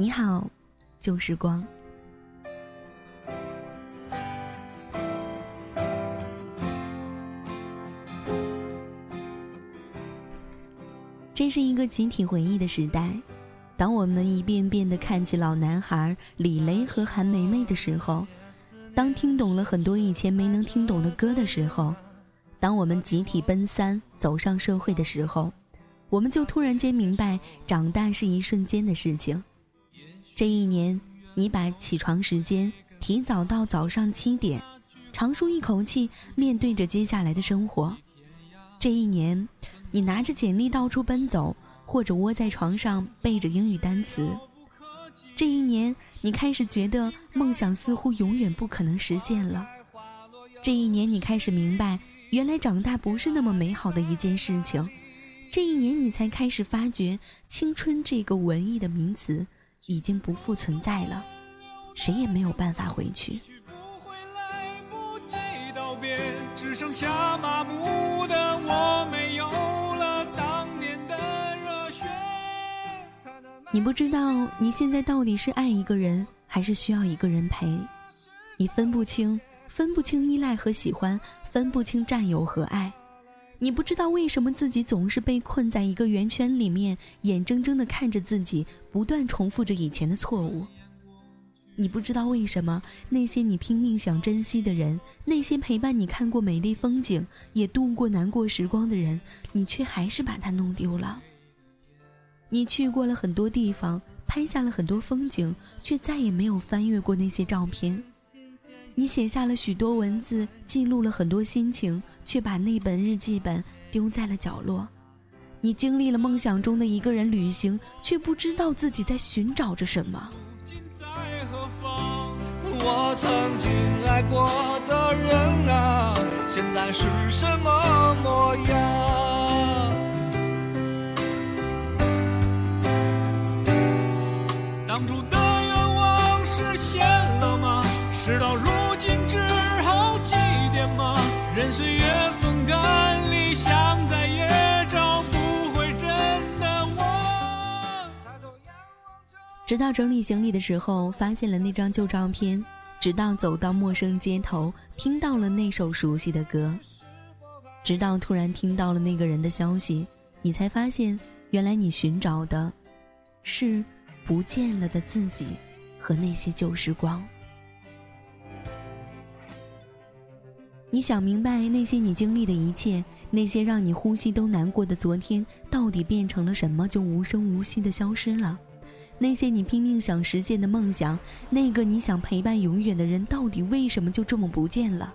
你好，旧时光。这是一个集体回忆的时代。当我们一遍遍的看起老男孩李雷和韩梅梅的时候，当听懂了很多以前没能听懂的歌的时候，当我们集体奔三走上社会的时候，我们就突然间明白，长大是一瞬间的事情。这一年，你把起床时间提早到早上七点，长舒一口气，面对着接下来的生活。这一年，你拿着简历到处奔走，或者窝在床上背着英语单词。这一年，你开始觉得梦想似乎永远不可能实现了。这一年，你开始明白，原来长大不是那么美好的一件事情。这一年，你才开始发觉，青春这个文艺的名词。已经不复存在了，谁也没有办法回去。你不知道你现在到底是爱一个人，还是需要一个人陪？你分不清，分不清依赖和喜欢，分不清占有和爱。你不知道为什么自己总是被困在一个圆圈里面，眼睁睁地看着自己不断重复着以前的错误。你不知道为什么那些你拼命想珍惜的人，那些陪伴你看过美丽风景，也度过难过时光的人，你却还是把它弄丢了。你去过了很多地方，拍下了很多风景，却再也没有翻阅过那些照片。你写下了许多文字，记录了很多心情，却把那本日记本丢在了角落。你经历了梦想中的一个人旅行，却不知道自己在寻找着什么。我曾经爱过的人啊，现在是什么模样？当初的愿望实现了吗？事到如任岁月风干，理想再也找不回真的我。直到整理行李的时候，发现了那张旧照片；直到走到陌生街头，听到了那首熟悉的歌；直到突然听到了那个人的消息，你才发现，原来你寻找的，是不见了的自己和那些旧时光。你想明白那些你经历的一切，那些让你呼吸都难过的昨天，到底变成了什么，就无声无息的消失了？那些你拼命想实现的梦想，那个你想陪伴永远的人，到底为什么就这么不见了？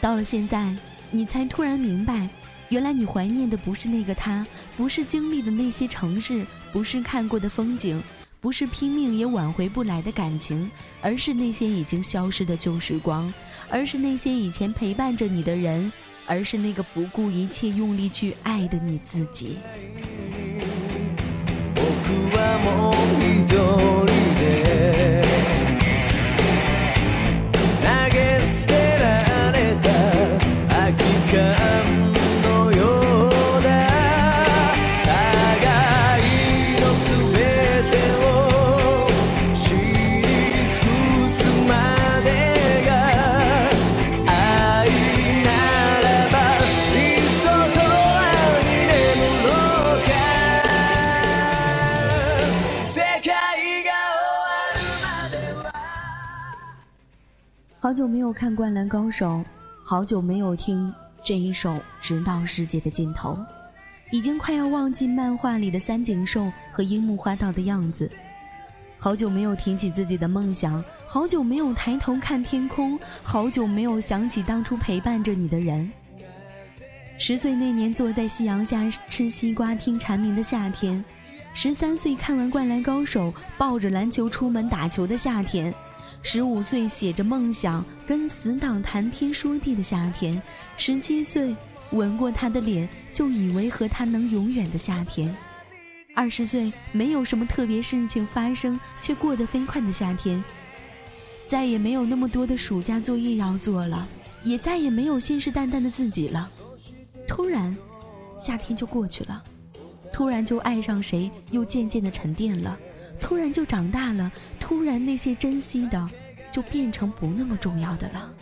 到了现在，你才突然明白，原来你怀念的不是那个他，不是经历的那些城市，不是看过的风景。不是拼命也挽回不来的感情，而是那些已经消失的旧时光，而是那些以前陪伴着你的人，而是那个不顾一切用力去爱的你自己。好久没有看《灌篮高手》，好久没有听这一首《直到世界的尽头》，已经快要忘记漫画里的三井寿和樱木花道的样子。好久没有提起自己的梦想，好久没有抬头看天空，好久没有想起当初陪伴着你的人。十岁那年坐在夕阳下吃西瓜听蝉鸣的夏天，十三岁看完《灌篮高手》抱着篮球出门打球的夏天。十五岁写着梦想跟死党谈天说地的夏天，十七岁吻过他的脸就以为和他能永远的夏天，二十岁没有什么特别事情发生却过得飞快的夏天，再也没有那么多的暑假作业要做了，也再也没有信誓旦旦的自己了。突然，夏天就过去了，突然就爱上谁又渐渐的沉淀了。突然就长大了，突然那些珍惜的，就变成不那么重要的了。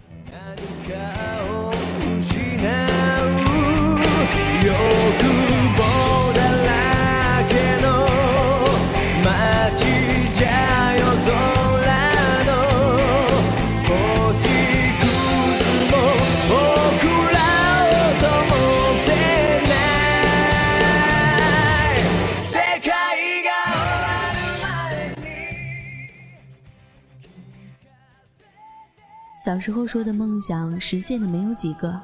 小时候说的梦想实现的没有几个。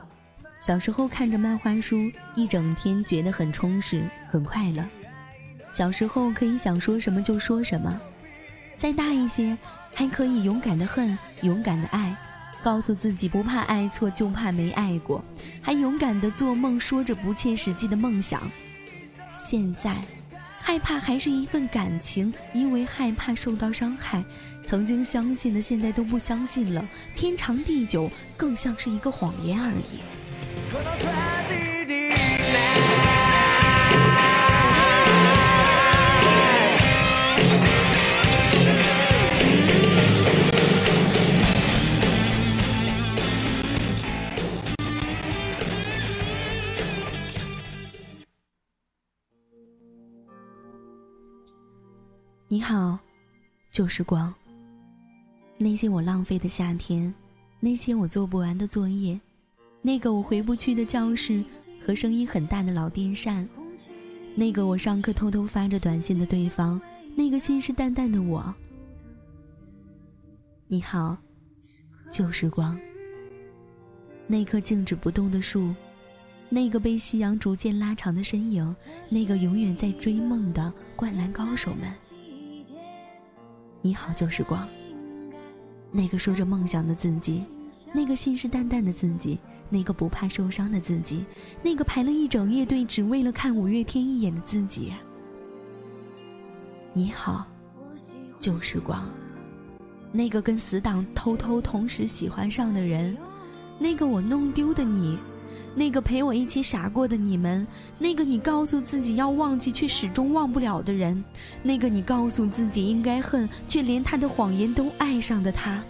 小时候看着漫画书，一整天觉得很充实、很快乐。小时候可以想说什么就说什么。再大一些，还可以勇敢的恨、勇敢的爱，告诉自己不怕爱错，就怕没爱过，还勇敢的做梦，说着不切实际的梦想。现在。害怕还是一份感情，因为害怕受到伤害。曾经相信的，现在都不相信了。天长地久，更像是一个谎言而已。你好，旧时光。那些我浪费的夏天，那些我做不完的作业，那个我回不去的教室和声音很大的老电扇，那个我上课偷偷发着短信的对方，那个信誓旦旦的我。你好，旧时光。那棵静止不动的树，那个被夕阳逐渐拉长的身影，那个永远在追梦的灌篮高手们。你好，旧时光。那个说着梦想的自己，那个信誓旦旦的自己，那个不怕受伤的自己，那个排了一整夜队只为了看五月天一眼的自己。你好，旧时光。那个跟死党偷偷同时喜欢上的人，那个我弄丢的你。那个陪我一起傻过的你们，那个你告诉自己要忘记却始终忘不了的人，那个你告诉自己应该恨却连他的谎言都爱上的他。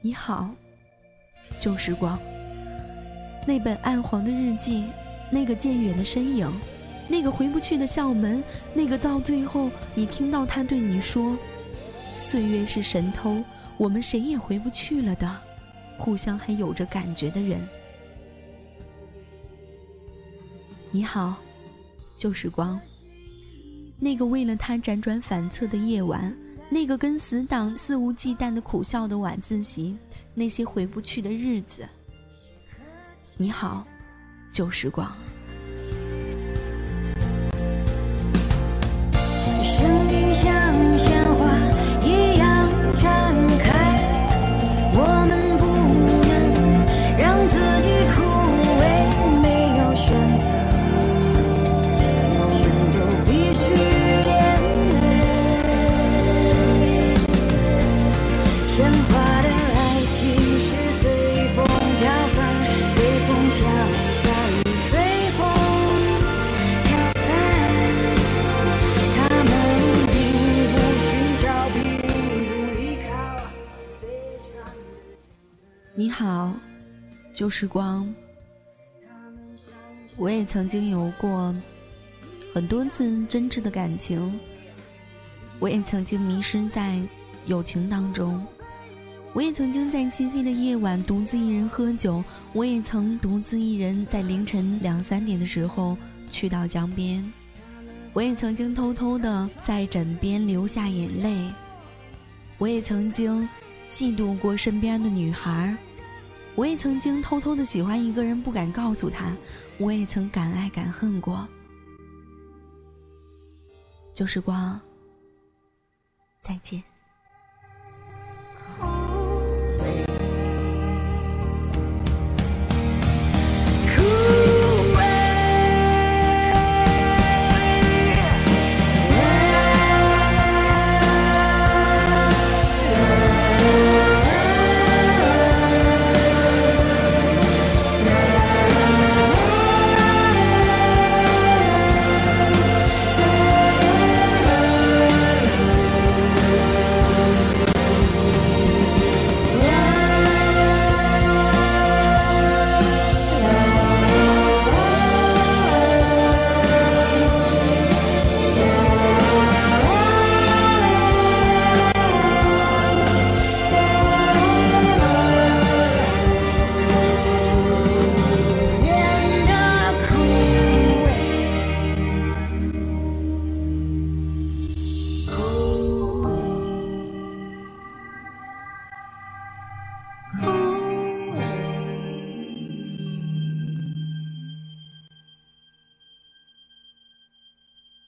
你好，旧时光。那本暗黄的日记，那个渐远的身影，那个回不去的校门，那个到最后你听到他对你说：“岁月是神偷，我们谁也回不去了的。”互相还有着感觉的人。你好，旧时光。那个为了他辗转反侧的夜晚，那个跟死党肆无忌惮的苦笑的晚自习，那些回不去的日子。你好，旧时光。生命像旧时光。我也曾经有过很多次真挚的感情，我也曾经迷失在友情当中，我也曾经在漆黑的夜晚独自一人喝酒，我也曾独自一人在凌晨两三点的时候去到江边，我也曾经偷偷的在枕边流下眼泪，我也曾经嫉妒过身边的女孩。我也曾经偷偷的喜欢一个人，不敢告诉他。我也曾敢爱敢恨过。旧时光，再见。